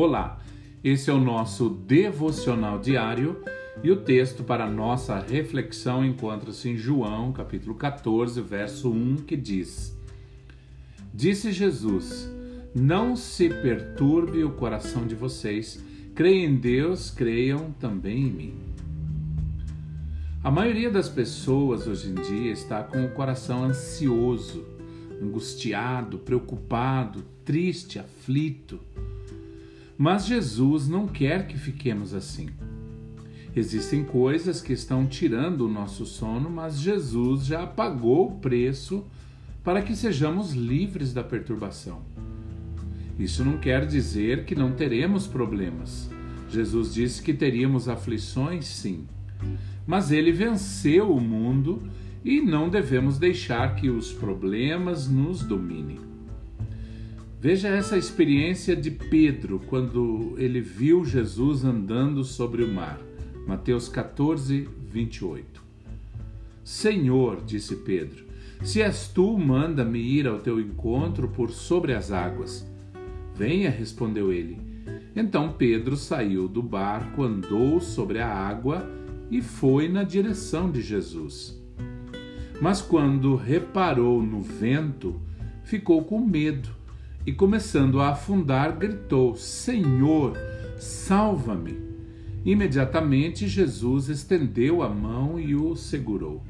Olá, esse é o nosso devocional diário e o texto para nossa reflexão encontra-se em João, capítulo 14, verso 1, que diz: Disse Jesus: Não se perturbe o coração de vocês, creem em Deus, creiam também em mim. A maioria das pessoas hoje em dia está com o coração ansioso, angustiado, preocupado, triste, aflito. Mas Jesus não quer que fiquemos assim. Existem coisas que estão tirando o nosso sono, mas Jesus já pagou o preço para que sejamos livres da perturbação. Isso não quer dizer que não teremos problemas. Jesus disse que teríamos aflições, sim, mas ele venceu o mundo e não devemos deixar que os problemas nos dominem. Veja essa experiência de Pedro quando ele viu Jesus andando sobre o mar. Mateus 14, 28. Senhor, disse Pedro, se és tu, manda-me ir ao teu encontro por sobre as águas. Venha, respondeu ele. Então Pedro saiu do barco, andou sobre a água e foi na direção de Jesus. Mas quando reparou no vento, ficou com medo e, começando a afundar, gritou: Senhor, salva-me! Imediatamente Jesus estendeu a mão e o segurou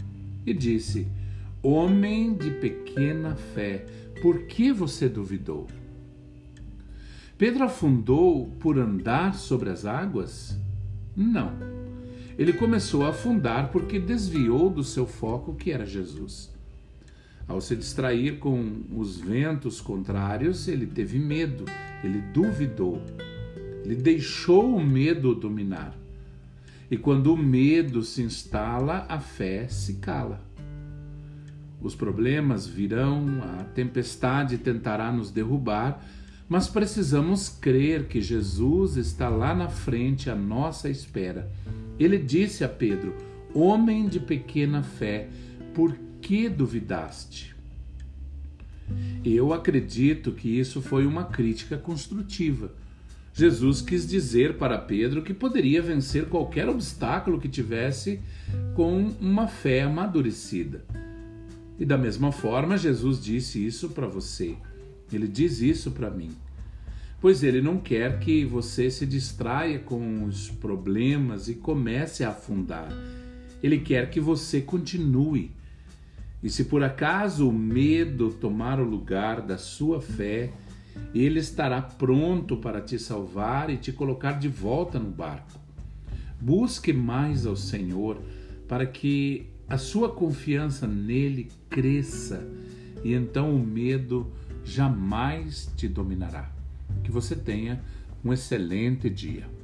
e disse: Homem de pequena fé, por que você duvidou? Pedro afundou por andar sobre as águas? Não. Ele começou a afundar porque desviou do seu foco, que era Jesus. Ao se distrair com os ventos contrários, ele teve medo, ele duvidou, ele deixou o medo dominar. E quando o medo se instala, a fé se cala. Os problemas virão, a tempestade tentará nos derrubar, mas precisamos crer que Jesus está lá na frente à nossa espera. Ele disse a Pedro: Homem de pequena fé, por que duvidaste? Eu acredito que isso foi uma crítica construtiva. Jesus quis dizer para Pedro que poderia vencer qualquer obstáculo que tivesse com uma fé amadurecida. E da mesma forma, Jesus disse isso para você. Ele diz isso para mim. Pois ele não quer que você se distraia com os problemas e comece a afundar. Ele quer que você continue e se por acaso o medo tomar o lugar da sua fé, ele estará pronto para te salvar e te colocar de volta no barco. Busque mais ao Senhor para que a sua confiança nele cresça e então o medo jamais te dominará. Que você tenha um excelente dia.